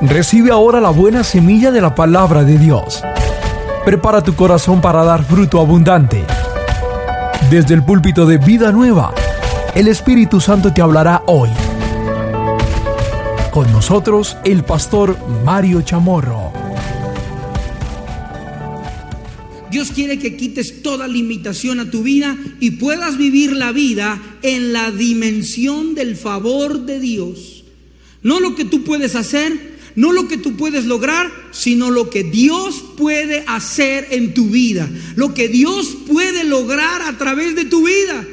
Recibe ahora la buena semilla de la palabra de Dios. Prepara tu corazón para dar fruto abundante. Desde el púlpito de Vida Nueva, el Espíritu Santo te hablará hoy. Con nosotros, el pastor Mario Chamorro. Dios quiere que quites toda limitación a tu vida y puedas vivir la vida en la dimensión del favor de Dios. No lo que tú puedes hacer, no lo que tú puedes lograr, sino lo que Dios puede hacer en tu vida, lo que Dios puede lograr a través de tu vida.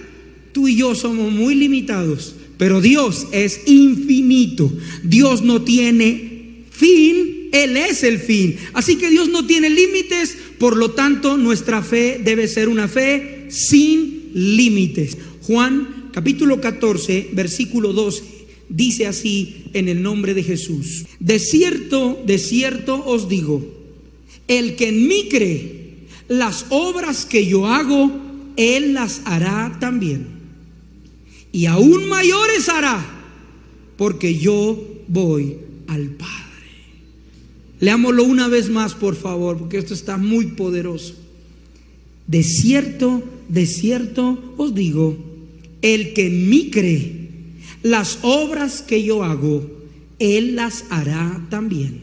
Tú y yo somos muy limitados, pero Dios es infinito. Dios no tiene fin, Él es el fin. Así que Dios no tiene límites, por lo tanto nuestra fe debe ser una fe sin límites. Juan capítulo 14, versículo 12 dice así en el nombre de Jesús. De cierto, de cierto os digo, el que en mí cree, las obras que yo hago, él las hará también. Y aún mayores hará, porque yo voy al Padre. Leámoslo una vez más, por favor, porque esto está muy poderoso. De cierto, de cierto os digo, el que en mí cree, las obras que yo hago, Él las hará también.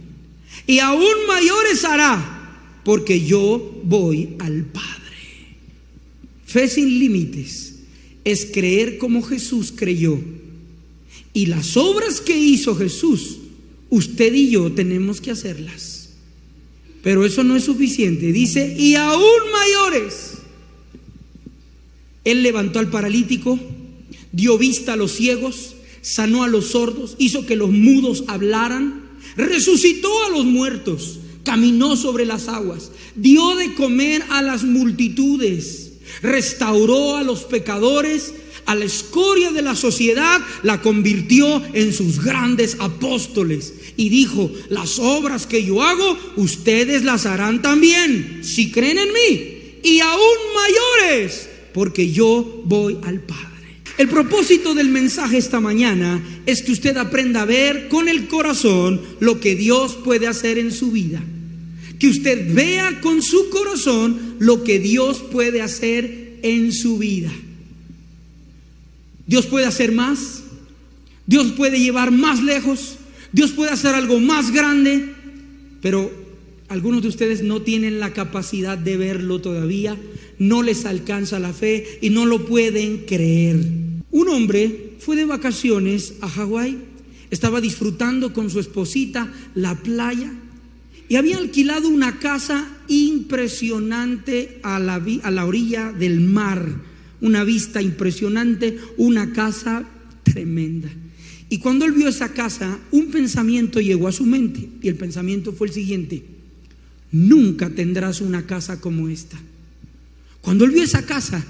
Y aún mayores hará, porque yo voy al Padre. Fe sin límites es creer como Jesús creyó. Y las obras que hizo Jesús, usted y yo tenemos que hacerlas. Pero eso no es suficiente. Dice, y aún mayores. Él levantó al paralítico, dio vista a los ciegos, sanó a los sordos, hizo que los mudos hablaran, resucitó a los muertos, caminó sobre las aguas, dio de comer a las multitudes, restauró a los pecadores, a la escoria de la sociedad, la convirtió en sus grandes apóstoles y dijo, las obras que yo hago, ustedes las harán también, si creen en mí, y aún mayores, porque yo voy al Padre. El propósito del mensaje esta mañana es que usted aprenda a ver con el corazón lo que Dios puede hacer en su vida. Que usted vea con su corazón lo que Dios puede hacer en su vida. Dios puede hacer más. Dios puede llevar más lejos. Dios puede hacer algo más grande. Pero algunos de ustedes no tienen la capacidad de verlo todavía. No les alcanza la fe y no lo pueden creer. Un hombre fue de vacaciones a Hawái, estaba disfrutando con su esposita la playa y había alquilado una casa impresionante a la, a la orilla del mar, una vista impresionante, una casa tremenda. Y cuando él vio esa casa, un pensamiento llegó a su mente y el pensamiento fue el siguiente, nunca tendrás una casa como esta. Cuando él vio esa casa,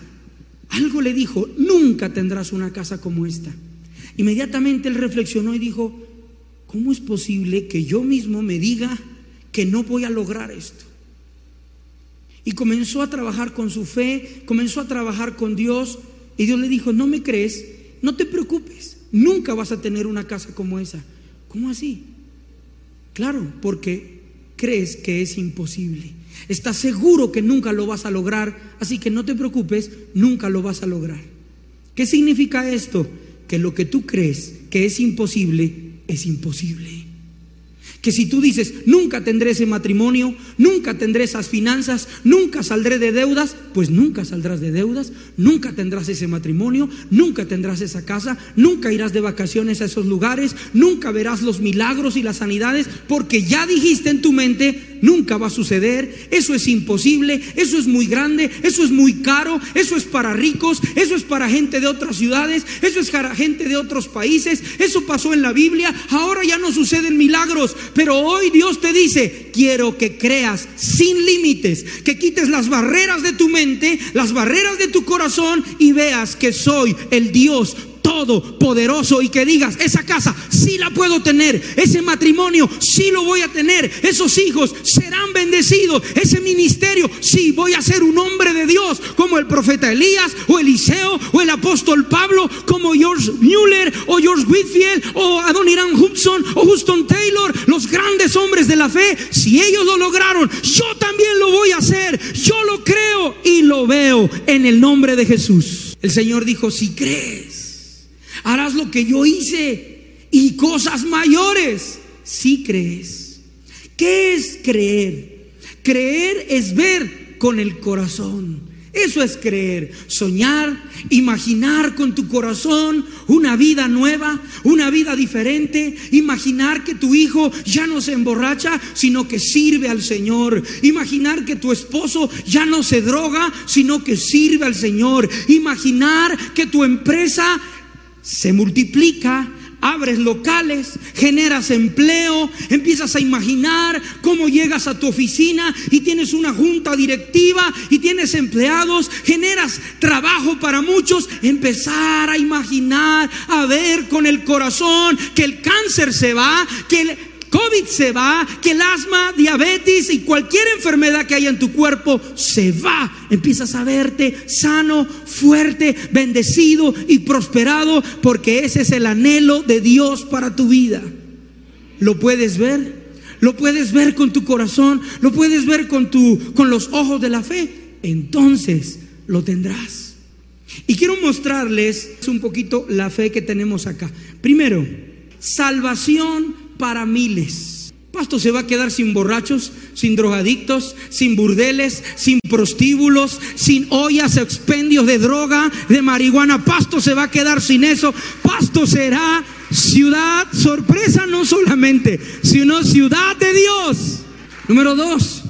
algo le dijo, nunca tendrás una casa como esta. Inmediatamente él reflexionó y dijo, ¿cómo es posible que yo mismo me diga que no voy a lograr esto? Y comenzó a trabajar con su fe, comenzó a trabajar con Dios y Dios le dijo, no me crees, no te preocupes, nunca vas a tener una casa como esa. ¿Cómo así? Claro, porque crees que es imposible. Estás seguro que nunca lo vas a lograr, así que no te preocupes, nunca lo vas a lograr. ¿Qué significa esto? Que lo que tú crees que es imposible, es imposible. Que si tú dices, nunca tendré ese matrimonio, nunca tendré esas finanzas, nunca saldré de deudas, pues nunca saldrás de deudas, nunca tendrás ese matrimonio, nunca tendrás esa casa, nunca irás de vacaciones a esos lugares, nunca verás los milagros y las sanidades, porque ya dijiste en tu mente, nunca va a suceder, eso es imposible, eso es muy grande, eso es muy caro, eso es para ricos, eso es para gente de otras ciudades, eso es para gente de otros países, eso pasó en la Biblia, ahora ya no suceden milagros, pero hoy Dios te dice, quiero que creas sin límites, que quites las barreras de tu mente, las barreras de tu corazón y veas que soy el Dios todopoderoso y que digas, esa casa sí la puedo tener, ese matrimonio sí lo voy a tener, esos hijos serán bendecidos, ese ministerio sí voy a ser un hombre de Dios, como el profeta Elías o Eliseo o el apóstol Pablo, como George Mueller o George Whitfield o Adoni Abraham Hudson o Houston Taylor, los grandes hombres de la fe, si ellos lo lograron, yo también lo voy a hacer. Yo lo creo y lo veo en el nombre de Jesús. El Señor dijo, si crees, harás lo que yo hice y cosas mayores. Si crees. ¿Qué es creer? Creer es ver con el corazón. Eso es creer, soñar, imaginar con tu corazón una vida nueva, una vida diferente, imaginar que tu hijo ya no se emborracha, sino que sirve al Señor, imaginar que tu esposo ya no se droga, sino que sirve al Señor, imaginar que tu empresa se multiplica abres locales, generas empleo, empiezas a imaginar cómo llegas a tu oficina y tienes una junta directiva y tienes empleados, generas trabajo para muchos, empezar a imaginar, a ver con el corazón que el cáncer se va, que el COVID se va, que el asma, diabetes y cualquier enfermedad que haya en tu cuerpo se va. Empiezas a verte sano, fuerte, bendecido y prosperado porque ese es el anhelo de Dios para tu vida. ¿Lo puedes ver? ¿Lo puedes ver con tu corazón? ¿Lo puedes ver con tu con los ojos de la fe? Entonces lo tendrás. Y quiero mostrarles un poquito la fe que tenemos acá. Primero, salvación para miles. Pasto se va a quedar sin borrachos, sin drogadictos, sin burdeles, sin prostíbulos, sin ollas, expendios de droga, de marihuana. Pasto se va a quedar sin eso. Pasto será ciudad sorpresa no solamente, sino ciudad de Dios. Número dos,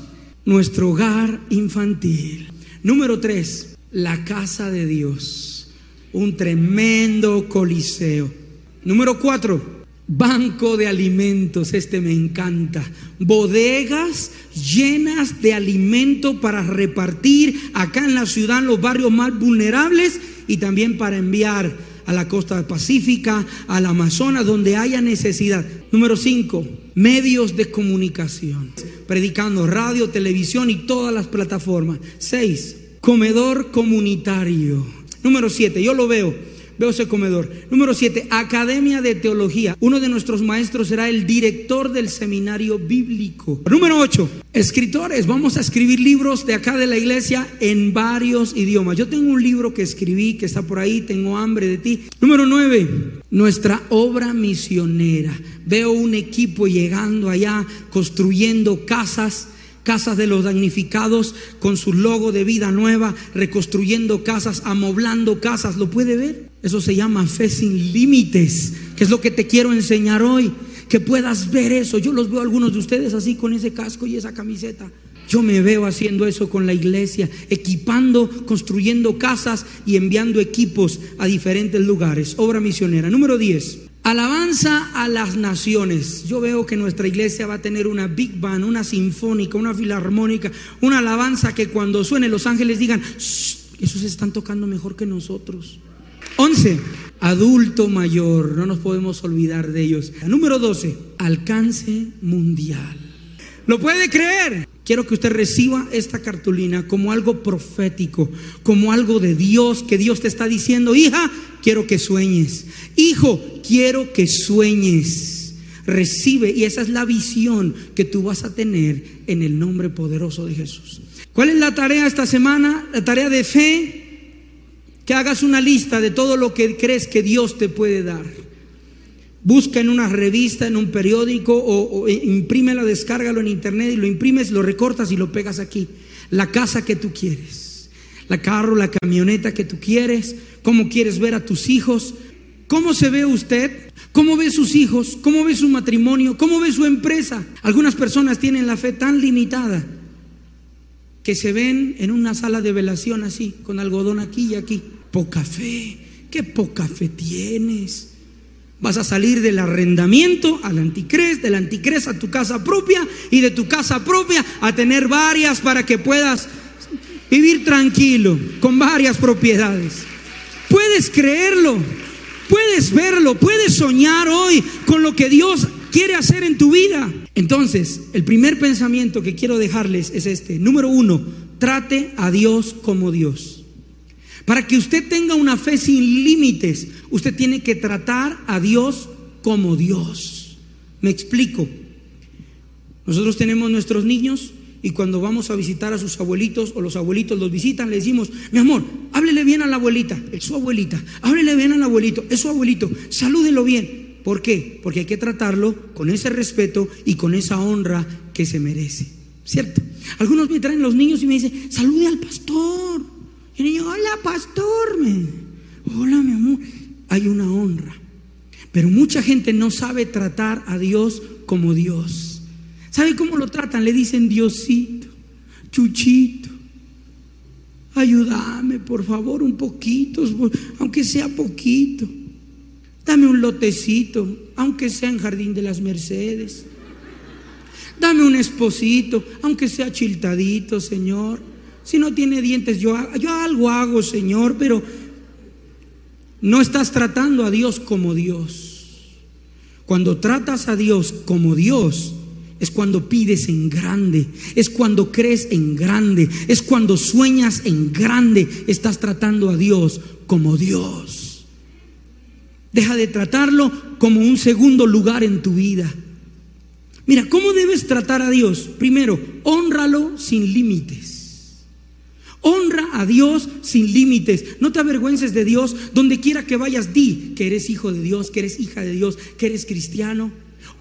nuestro hogar infantil. Número tres, la casa de Dios. Un tremendo coliseo. Número cuatro, Banco de alimentos, este me encanta. Bodegas llenas de alimento para repartir acá en la ciudad, en los barrios más vulnerables y también para enviar a la costa pacífica, al Amazonas, donde haya necesidad. Número 5, medios de comunicación, predicando radio, televisión y todas las plataformas. 6, comedor comunitario. Número 7, yo lo veo Veo ese comedor. Número 7, Academia de Teología. Uno de nuestros maestros será el director del seminario bíblico. Número 8, escritores. Vamos a escribir libros de acá de la iglesia en varios idiomas. Yo tengo un libro que escribí que está por ahí, tengo hambre de ti. Número 9, nuestra obra misionera. Veo un equipo llegando allá, construyendo casas casas de los damnificados con su logo de vida nueva, reconstruyendo casas, amoblando casas. ¿Lo puede ver? Eso se llama fe sin límites, que es lo que te quiero enseñar hoy. Que puedas ver eso. Yo los veo a algunos de ustedes así con ese casco y esa camiseta. Yo me veo haciendo eso con la iglesia, equipando, construyendo casas y enviando equipos a diferentes lugares. Obra misionera. Número 10. Alabanza a las naciones. Yo veo que nuestra iglesia va a tener una big band, una sinfónica, una filarmónica, una alabanza que cuando suene los ángeles digan, esos están tocando mejor que nosotros. 11. Adulto mayor, no nos podemos olvidar de ellos. Número 12. Alcance mundial. ¿Lo puede creer? Quiero que usted reciba esta cartulina como algo profético, como algo de Dios, que Dios te está diciendo, hija, quiero que sueñes. Hijo, quiero que sueñes. Recibe, y esa es la visión que tú vas a tener en el nombre poderoso de Jesús. ¿Cuál es la tarea esta semana? La tarea de fe. Que hagas una lista de todo lo que crees que Dios te puede dar. Busca en una revista, en un periódico o, o imprímelo, descárgalo en internet y lo imprimes, lo recortas y lo pegas aquí. La casa que tú quieres, la carro, la camioneta que tú quieres, cómo quieres ver a tus hijos, cómo se ve usted, cómo ve sus hijos, cómo ve su matrimonio, cómo ve su empresa. Algunas personas tienen la fe tan limitada que se ven en una sala de velación así, con algodón aquí y aquí. Poca fe, qué poca fe tienes. Vas a salir del arrendamiento al anticres, del anticres a tu casa propia y de tu casa propia a tener varias para que puedas vivir tranquilo, con varias propiedades. Puedes creerlo, puedes verlo, puedes soñar hoy con lo que Dios quiere hacer en tu vida. Entonces, el primer pensamiento que quiero dejarles es este. Número uno, trate a Dios como Dios. Para que usted tenga una fe sin límites, usted tiene que tratar a Dios como Dios. Me explico. Nosotros tenemos nuestros niños y cuando vamos a visitar a sus abuelitos o los abuelitos los visitan, le decimos, mi amor, háblele bien a la abuelita, es su abuelita, háblele bien al abuelito, es su abuelito, salúdelo bien. ¿Por qué? Porque hay que tratarlo con ese respeto y con esa honra que se merece. ¿Cierto? Algunos me traen los niños y me dicen, salude al pastor. Hola pastor. Me, hola mi amor. Hay una honra. Pero mucha gente no sabe tratar a Dios como Dios. ¿Sabe cómo lo tratan? Le dicen Diosito, Chuchito. Ayúdame, por favor, un poquito, aunque sea poquito. Dame un lotecito, aunque sea en Jardín de las Mercedes. Dame un esposito, aunque sea chiltadito, Señor. Si no tiene dientes, yo, yo algo hago, Señor, pero no estás tratando a Dios como Dios. Cuando tratas a Dios como Dios, es cuando pides en grande, es cuando crees en grande, es cuando sueñas en grande, estás tratando a Dios como Dios. Deja de tratarlo como un segundo lugar en tu vida. Mira, ¿cómo debes tratar a Dios? Primero, honralo sin límites. Honra a Dios sin límites. No te avergüences de Dios. Donde quiera que vayas, di que eres hijo de Dios, que eres hija de Dios, que eres cristiano.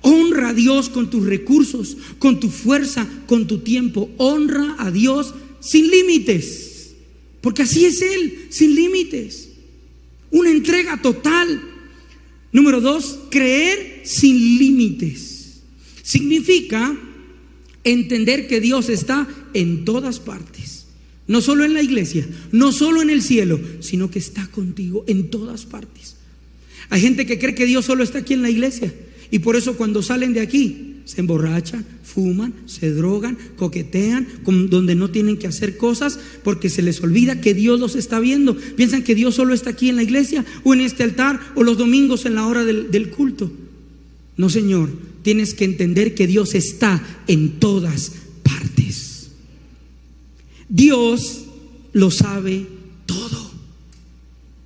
Honra a Dios con tus recursos, con tu fuerza, con tu tiempo. Honra a Dios sin límites. Porque así es Él, sin límites. Una entrega total. Número dos, creer sin límites. Significa entender que Dios está en todas partes. No solo en la iglesia, no solo en el cielo, sino que está contigo en todas partes. Hay gente que cree que Dios solo está aquí en la iglesia y por eso cuando salen de aquí se emborrachan, fuman, se drogan, coquetean, donde no tienen que hacer cosas porque se les olvida que Dios los está viendo. Piensan que Dios solo está aquí en la iglesia o en este altar o los domingos en la hora del, culto. No, Señor, tienes que entender que Dios está en todas partes. Dios lo sabe todo.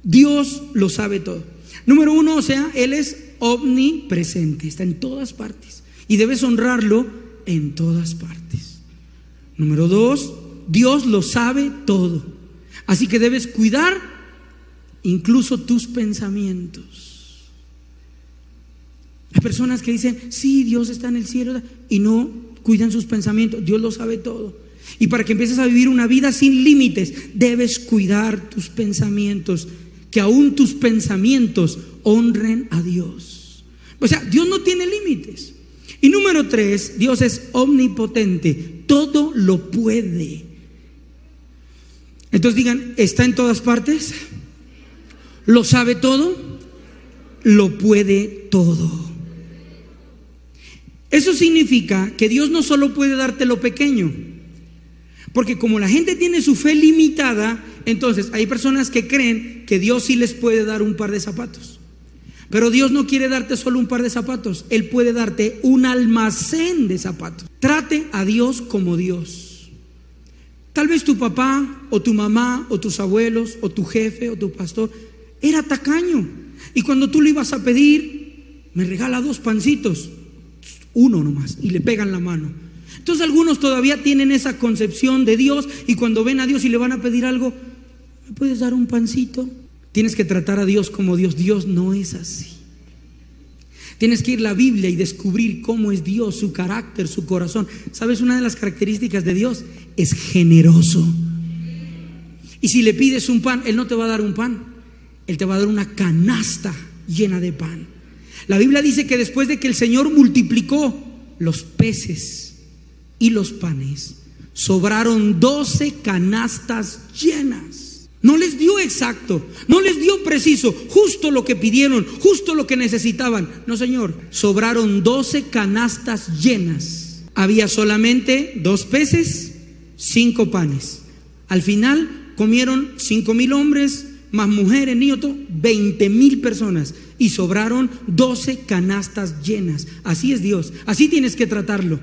Dios lo sabe todo. Número uno, o sea, Él es omnipresente, está en todas partes. Y debes honrarlo en todas partes. Número dos, Dios lo sabe todo. Así que debes cuidar incluso tus pensamientos. Hay personas que dicen, sí, Dios está en el cielo y no cuidan sus pensamientos. Dios lo sabe todo. Y para que empieces a vivir una vida sin límites, debes cuidar tus pensamientos, que aún tus pensamientos honren a Dios. O sea, Dios no tiene límites. Y número tres, Dios es omnipotente, todo lo puede. Entonces digan, ¿está en todas partes? ¿Lo sabe todo? Lo puede todo. Eso significa que Dios no solo puede darte lo pequeño, porque como la gente tiene su fe limitada, entonces hay personas que creen que Dios sí les puede dar un par de zapatos. Pero Dios no quiere darte solo un par de zapatos, Él puede darte un almacén de zapatos. Trate a Dios como Dios. Tal vez tu papá o tu mamá o tus abuelos o tu jefe o tu pastor era tacaño. Y cuando tú le ibas a pedir, me regala dos pancitos, uno nomás, y le pegan la mano. Entonces algunos todavía tienen esa concepción de Dios y cuando ven a Dios y le van a pedir algo, ¿me puedes dar un pancito? Tienes que tratar a Dios como Dios. Dios no es así. Tienes que ir a la Biblia y descubrir cómo es Dios, su carácter, su corazón. ¿Sabes? Una de las características de Dios es generoso. Y si le pides un pan, Él no te va a dar un pan. Él te va a dar una canasta llena de pan. La Biblia dice que después de que el Señor multiplicó los peces y los panes, sobraron doce canastas llenas. No les dio exacto, no les dio preciso, justo lo que pidieron, justo lo que necesitaban. No, Señor, sobraron doce canastas llenas. Había solamente dos peces, cinco panes. Al final comieron cinco mil hombres, más mujeres, niños, veinte mil personas. Y sobraron doce canastas llenas. Así es Dios, así tienes que tratarlo.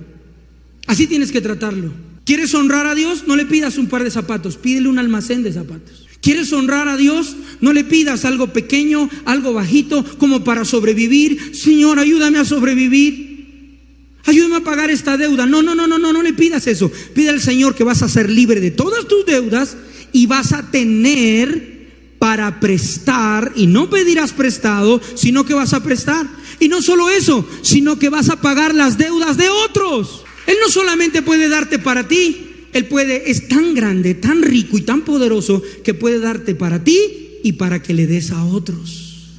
Así tienes que tratarlo. ¿Quieres honrar a Dios? No le pidas un par de zapatos, pídele un almacén de zapatos. ¿Quieres honrar a Dios? No le pidas algo pequeño, algo bajito, como para sobrevivir. Señor, ayúdame a sobrevivir. Ayúdame a pagar esta deuda. No, no, no, no, no, no le pidas eso. Pide al Señor que vas a ser libre de todas tus deudas y vas a tener para prestar y no pedirás prestado, sino que vas a prestar. Y no solo eso, sino que vas a pagar las deudas de otros. No solamente puede darte para ti, Él puede, es tan grande, tan rico y tan poderoso que puede darte para ti y para que le des a otros.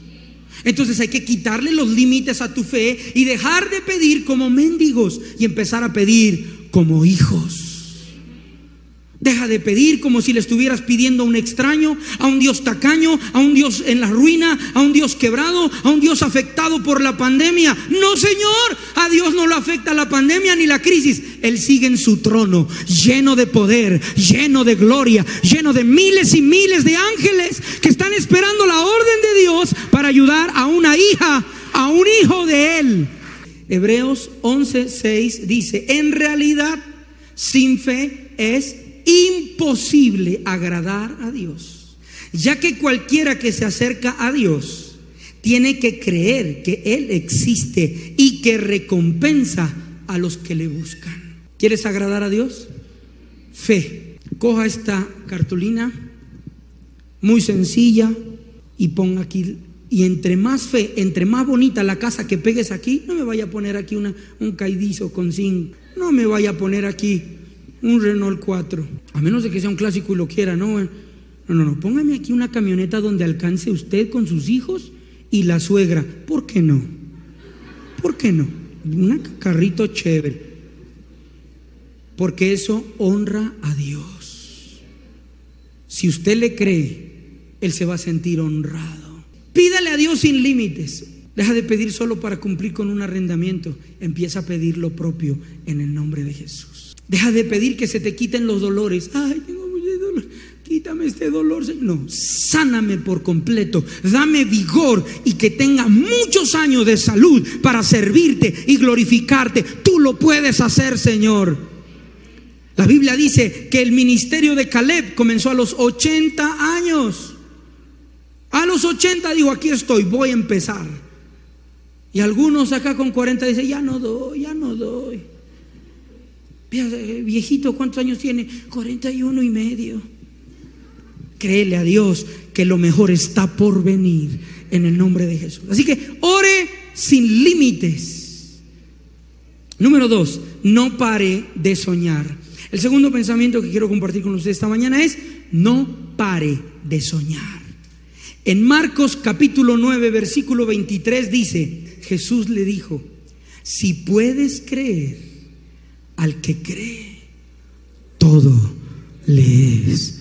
Entonces hay que quitarle los límites a tu fe y dejar de pedir como mendigos y empezar a pedir como hijos. Deja de pedir como si le estuvieras pidiendo a un extraño, a un Dios tacaño, a un Dios en la ruina, a un Dios quebrado, a un Dios afectado por la pandemia. No, Señor, a Dios no lo afecta la pandemia ni la crisis. Él sigue en su trono, lleno de poder, lleno de gloria, lleno de miles y miles de ángeles que están esperando la orden de Dios para ayudar a una hija, a un hijo de Él. Hebreos 11:6 dice, en realidad, sin fe es imposible agradar a Dios, ya que cualquiera que se acerca a Dios tiene que creer que Él existe y que recompensa a los que le buscan. ¿Quieres agradar a Dios? Fe. Coja esta cartulina, muy sencilla, y ponga aquí. Y entre más fe, entre más bonita la casa que pegues aquí, no me vaya a poner aquí una, un caidizo con zinc, no me vaya a poner aquí un Renault 4, a menos de que sea un clásico y lo quiera, ¿no? No, no, no, póngame aquí una camioneta donde alcance usted con sus hijos y la suegra. ¿Por qué no? ¿Por qué no? Un carrito chévere. Porque eso honra a Dios. Si usted le cree, Él se va a sentir honrado. Pídale a Dios sin límites. Deja de pedir solo para cumplir con un arrendamiento. Empieza a pedir lo propio en el nombre de Jesús. Deja de pedir que se te quiten los dolores. Ay, tengo mucho dolor. Quítame este dolor. No, sáname por completo. Dame vigor y que tenga muchos años de salud para servirte y glorificarte. Tú lo puedes hacer, Señor. La Biblia dice que el ministerio de Caleb comenzó a los 80 años. A los 80 dijo, aquí estoy, voy a empezar. Y algunos acá con 40 dicen, ya no doy, ya no doy. Eh, viejito, ¿cuántos años tiene? 41 y medio. Créele a Dios que lo mejor está por venir en el nombre de Jesús. Así que ore sin límites. Número dos, no pare de soñar. El segundo pensamiento que quiero compartir con usted esta mañana es, no pare de soñar. En Marcos capítulo 9, versículo 23 dice, Jesús le dijo, si puedes creer, al que cree, todo le es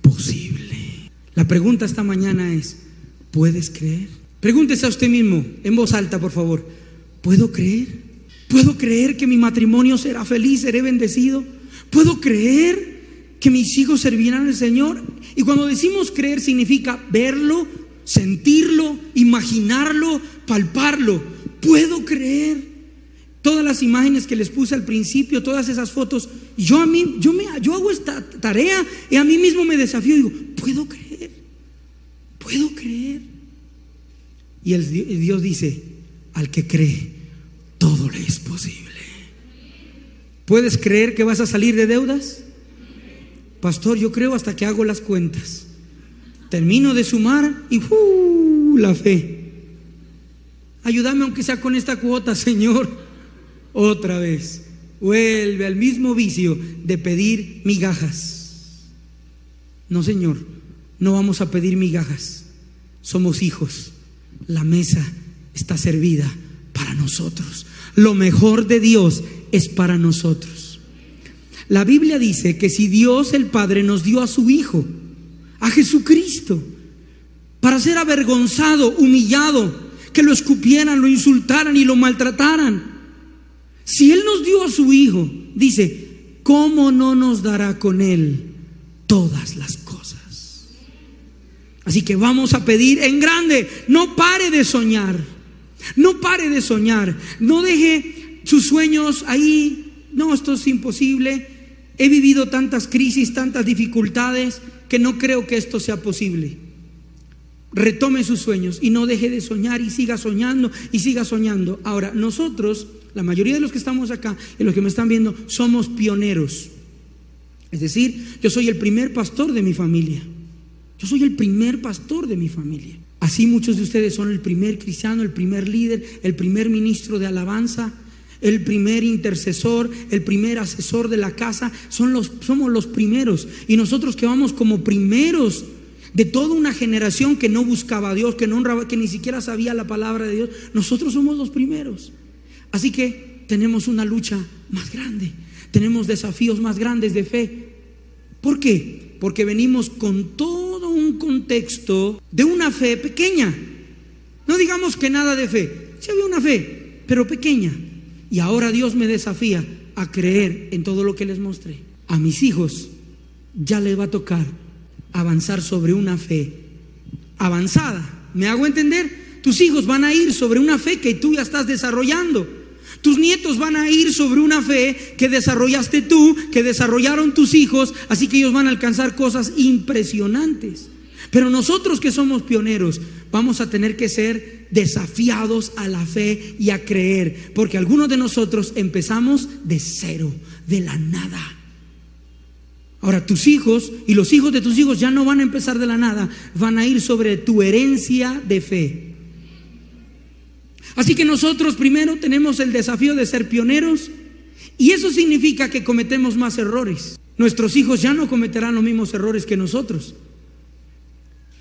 posible. La pregunta esta mañana es, ¿puedes creer? Pregúntese a usted mismo, en voz alta, por favor, ¿puedo creer? ¿Puedo creer que mi matrimonio será feliz, seré bendecido? ¿Puedo creer que mis hijos servirán al Señor? Y cuando decimos creer significa verlo, sentirlo, imaginarlo, palparlo. ¿Puedo creer? Todas las imágenes que les puse al principio, todas esas fotos, yo a mí, yo me, yo hago esta tarea y a mí mismo me desafío y digo, puedo creer, puedo creer. Y el, Dios dice, al que cree, todo le es posible. ¿Puedes creer que vas a salir de deudas? Pastor, yo creo hasta que hago las cuentas. Termino de sumar y uh, la fe. Ayúdame aunque sea con esta cuota, Señor otra vez. Vuelve al mismo vicio de pedir migajas. No, Señor, no vamos a pedir migajas. Somos hijos. La mesa está servida para nosotros. Lo mejor de Dios es para nosotros. La Biblia dice que si Dios el Padre nos dio a su Hijo, a Jesucristo, para ser avergonzado, humillado, que lo escupieran, lo insultaran y lo maltrataran, si Él nos dio a su Hijo, dice, ¿cómo no nos dará con Él todas las cosas? Así que vamos a pedir en grande, no pare de soñar, no pare de soñar, no deje sus sueños ahí, no, esto es imposible, he vivido tantas crisis, tantas dificultades, que no creo que esto sea posible. Retome sus sueños y no deje de soñar y siga soñando y siga soñando. Ahora, nosotros, la mayoría de los que estamos acá y los que me están viendo, somos pioneros. Es decir, yo soy el primer pastor de mi familia. Yo soy el primer pastor de mi familia. Así muchos de ustedes son el primer cristiano, el primer líder, el primer ministro de alabanza, el primer intercesor, el primer asesor de la casa. Son los, somos los primeros. Y nosotros que vamos como primeros de toda una generación que no buscaba a Dios, que no honraba, que ni siquiera sabía la palabra de Dios, nosotros somos los primeros. Así que tenemos una lucha más grande, tenemos desafíos más grandes de fe. ¿Por qué? Porque venimos con todo un contexto de una fe pequeña. No digamos que nada de fe, sí había una fe, pero pequeña. Y ahora Dios me desafía a creer en todo lo que les mostré. A mis hijos ya les va a tocar avanzar sobre una fe avanzada. ¿Me hago entender? Tus hijos van a ir sobre una fe que tú ya estás desarrollando. Tus nietos van a ir sobre una fe que desarrollaste tú, que desarrollaron tus hijos, así que ellos van a alcanzar cosas impresionantes. Pero nosotros que somos pioneros, vamos a tener que ser desafiados a la fe y a creer, porque algunos de nosotros empezamos de cero, de la nada. Ahora, tus hijos y los hijos de tus hijos ya no van a empezar de la nada, van a ir sobre tu herencia de fe. Así que nosotros primero tenemos el desafío de ser pioneros y eso significa que cometemos más errores. Nuestros hijos ya no cometerán los mismos errores que nosotros,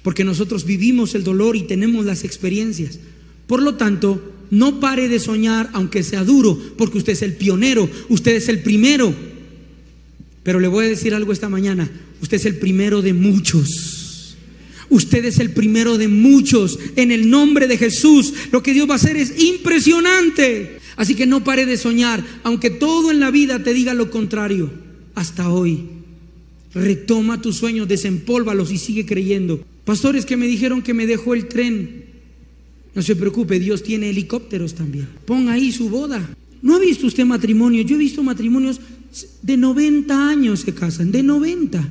porque nosotros vivimos el dolor y tenemos las experiencias. Por lo tanto, no pare de soñar aunque sea duro, porque usted es el pionero, usted es el primero. Pero le voy a decir algo esta mañana. Usted es el primero de muchos. Usted es el primero de muchos. En el nombre de Jesús, lo que Dios va a hacer es impresionante. Así que no pare de soñar, aunque todo en la vida te diga lo contrario. Hasta hoy. Retoma tus sueños, desempólvalos y sigue creyendo. Pastores que me dijeron que me dejó el tren. No se preocupe, Dios tiene helicópteros también. Ponga ahí su boda. ¿No ha visto usted matrimonio? Yo he visto matrimonios de 90 años se casan, de 90.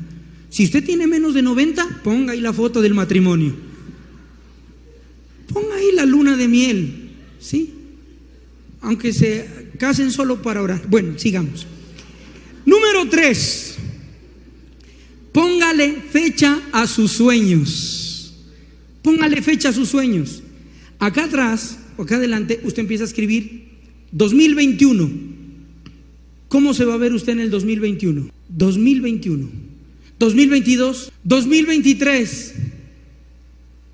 Si usted tiene menos de 90, ponga ahí la foto del matrimonio. Ponga ahí la luna de miel, ¿sí? Aunque se casen solo para orar. Bueno, sigamos. Número 3. Póngale fecha a sus sueños. Póngale fecha a sus sueños. Acá atrás, o acá adelante, usted empieza a escribir 2021. ¿Cómo se va a ver usted en el 2021? 2021. 2022. 2023.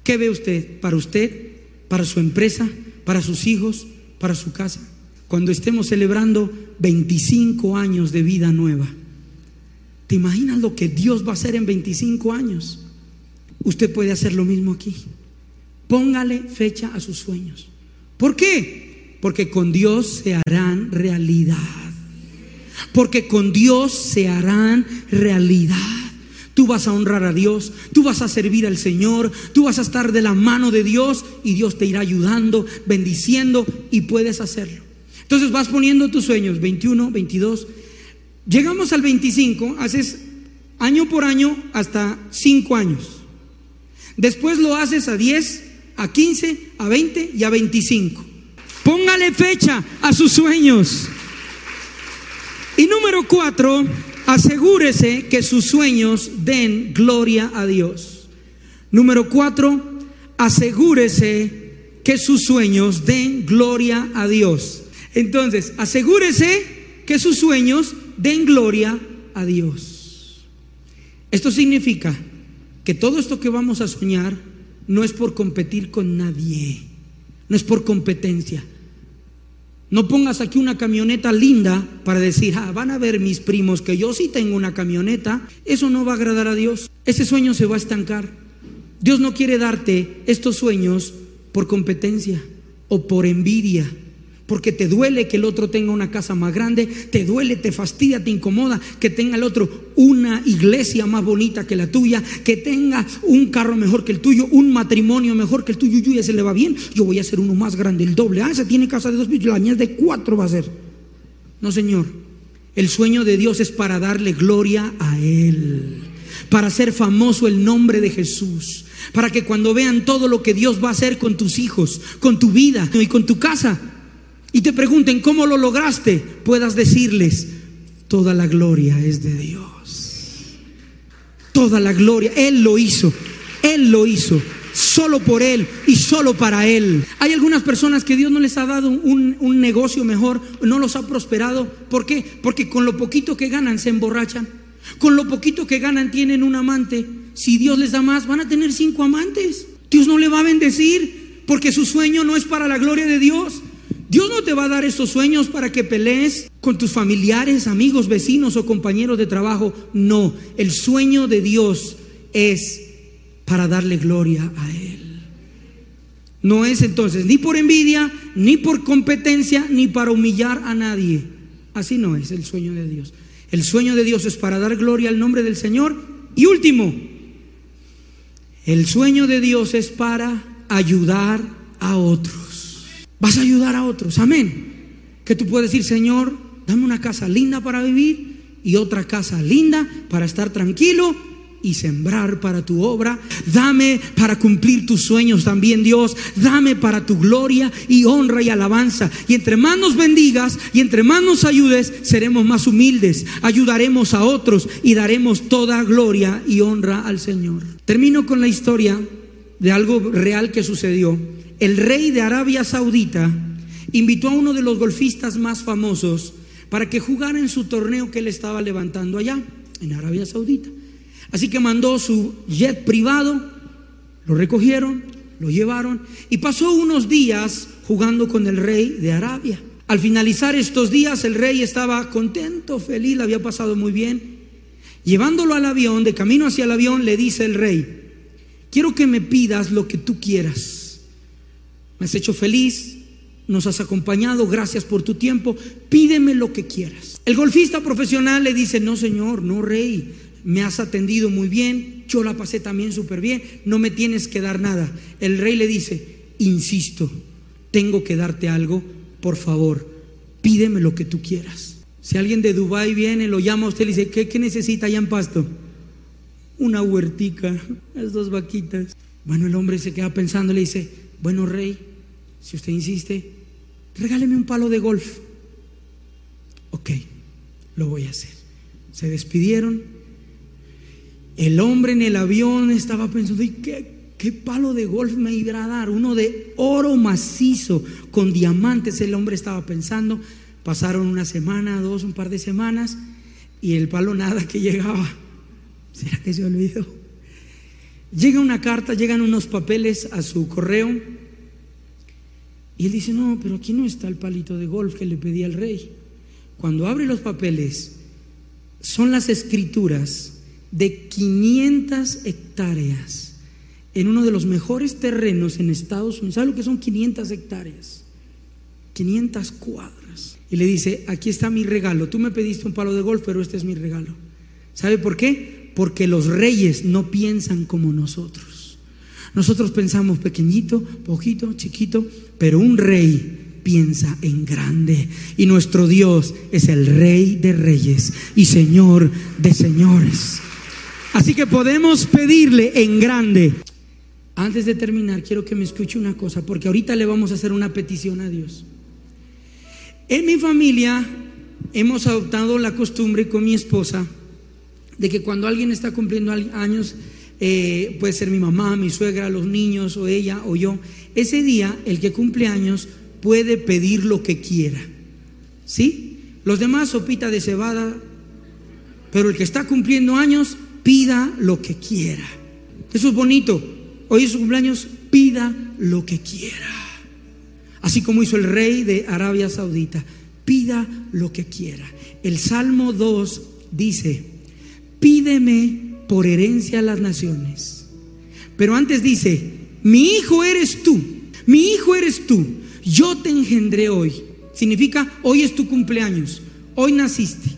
¿Qué ve usted para usted, para su empresa, para sus hijos, para su casa? Cuando estemos celebrando 25 años de vida nueva. ¿Te imaginas lo que Dios va a hacer en 25 años? Usted puede hacer lo mismo aquí. Póngale fecha a sus sueños. ¿Por qué? Porque con Dios se harán realidad porque con Dios se harán realidad. Tú vas a honrar a Dios, tú vas a servir al Señor, tú vas a estar de la mano de Dios y Dios te irá ayudando, bendiciendo y puedes hacerlo. Entonces vas poniendo tus sueños, 21, 22. Llegamos al 25, haces año por año hasta 5 años. Después lo haces a 10, a 15, a 20 y a 25. Póngale fecha a sus sueños. Y número cuatro, asegúrese que sus sueños den gloria a Dios. Número cuatro, asegúrese que sus sueños den gloria a Dios. Entonces, asegúrese que sus sueños den gloria a Dios. Esto significa que todo esto que vamos a soñar no es por competir con nadie, no es por competencia no pongas aquí una camioneta linda para decir, ah, van a ver mis primos que yo sí tengo una camioneta. Eso no va a agradar a Dios. Ese sueño se va a estancar. Dios no quiere darte estos sueños por competencia o por envidia porque te duele que el otro tenga una casa más grande, te duele, te fastidia, te incomoda que tenga el otro una iglesia más bonita que la tuya, que tenga un carro mejor que el tuyo, un matrimonio mejor que el tuyo, y ya se le va bien, yo voy a hacer uno más grande, el doble. Ah, se tiene casa de dos pisos, la mía es de cuatro va a ser. No, Señor, el sueño de Dios es para darle gloria a Él. para hacer famoso el nombre de Jesús, para que cuando vean todo lo que Dios va a hacer con tus hijos, con tu vida y con tu casa, y te pregunten cómo lo lograste, puedas decirles, toda la gloria es de Dios. Toda la gloria, Él lo hizo, Él lo hizo solo por Él y solo para Él. Hay algunas personas que Dios no les ha dado un, negocio mejor, no los ha prosperado. ¿Por qué? Porque con lo poquito que ganan se emborrachan. Con lo poquito que ganan tienen un amante. Si Dios les da más, van a tener cinco amantes. Dios no le va a bendecir porque su sueño no es para la gloria de Dios. Dios no te va a dar estos sueños para que pelees con tus familiares, amigos, vecinos o compañeros de trabajo. No, el sueño de Dios es para darle gloria a Él. No es entonces ni por envidia, ni por competencia, ni para humillar a nadie. Así no es el sueño de Dios. El sueño de Dios es para dar gloria al nombre del Señor. Y último, el sueño de Dios es para ayudar a otros. Vas a ayudar a otros. Amén. Que tú puedes decir, Señor, dame una casa linda para vivir y otra casa linda para estar tranquilo y sembrar para tu obra. Dame para cumplir tus sueños también, Dios. Dame para tu gloria y honra y alabanza. Y entre más nos bendigas y entre más nos ayudes, seremos más humildes. Ayudaremos a otros y daremos toda gloria y honra al Señor. Termino con la historia de algo real que sucedió. El rey de Arabia Saudita invitó a uno de los golfistas más famosos para que jugara en su torneo que él estaba levantando allá, en Arabia Saudita. Así que mandó su jet privado, lo recogieron, lo llevaron y pasó unos días jugando con el rey de Arabia. Al finalizar estos días el rey estaba contento, feliz, había pasado muy bien. Llevándolo al avión, de camino hacia el avión, le dice el rey, quiero que me pidas lo que tú quieras. Me has hecho feliz, nos has acompañado, gracias por tu tiempo, pídeme lo que quieras. El golfista profesional le dice, no señor, no rey, me has atendido muy bien, yo la pasé también súper bien, no me tienes que dar nada. El rey le dice, insisto, tengo que darte algo, por favor, pídeme lo que tú quieras. Si alguien de Dubái viene, lo llama a usted y dice, ¿qué, qué necesita allá en Pasto? Una huertica, las dos vaquitas. Bueno, el hombre se queda pensando, le dice, bueno, rey, si usted insiste, regáleme un palo de golf. Ok, lo voy a hacer. Se despidieron, el hombre en el avión estaba pensando, ¿y qué, qué palo de golf me iba a dar? Uno de oro macizo con diamantes, el hombre estaba pensando. Pasaron una semana, dos, un par de semanas y el palo nada que llegaba. ¿Será que se olvidó? Llega una carta, llegan unos papeles a su correo y él dice, no, pero aquí no está el palito de golf que le pedí al rey. Cuando abre los papeles, son las escrituras de 500 hectáreas en uno de los mejores terrenos en Estados Unidos. ¿Sabe lo que son 500 hectáreas? 500 cuadras. Y le dice, aquí está mi regalo. Tú me pediste un palo de golf, pero este es mi regalo. ¿Sabe por qué? Porque los reyes no piensan como nosotros. Nosotros pensamos pequeñito, poquito, chiquito, pero un rey piensa en grande. Y nuestro Dios es el rey de reyes y señor de señores. Así que podemos pedirle en grande. Antes de terminar, quiero que me escuche una cosa, porque ahorita le vamos a hacer una petición a Dios. En mi familia hemos adoptado la costumbre con mi esposa de que cuando alguien está cumpliendo años, eh, puede ser mi mamá, mi suegra, los niños o ella o yo, ese día el que cumple años puede pedir lo que quiera. ¿Sí? Los demás sopita de cebada, pero el que está cumpliendo años pida lo que quiera. Eso es bonito. Hoy es su cumpleaños, pida lo que quiera. Así como hizo el rey de Arabia Saudita, pida lo que quiera. El Salmo 2 dice, pídeme por herencia a las naciones. Pero antes dice, mi hijo eres tú, mi hijo eres tú, yo te engendré hoy. Significa, hoy es tu cumpleaños, hoy naciste.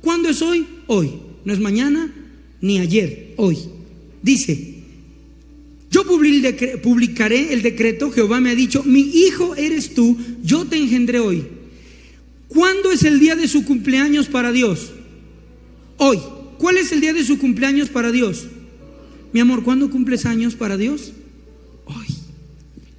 ¿Cuándo es hoy? Hoy. No es mañana, ni ayer, hoy. Dice, yo publicaré el decreto, Jehová me ha dicho, mi hijo eres tú, yo te engendré hoy. ¿Cuándo es el día de su cumpleaños para Dios? Hoy. ¿Cuál es el día de su cumpleaños para Dios? Mi amor, ¿cuándo cumples años para Dios? Hoy.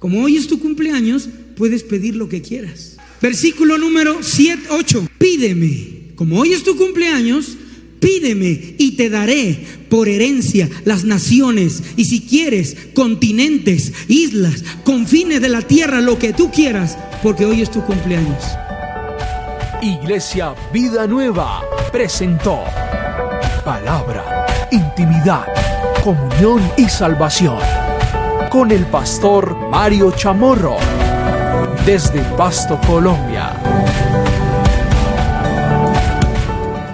Como hoy es tu cumpleaños, puedes pedir lo que quieras. Versículo número 7, 8. Pídeme. Como hoy es tu cumpleaños, pídeme y te daré por herencia las naciones y si quieres continentes, islas, confines de la tierra, lo que tú quieras, porque hoy es tu cumpleaños. Iglesia Vida Nueva presentó palabra, intimidad, comunión y salvación con el pastor Mario Chamorro desde Pasto, Colombia.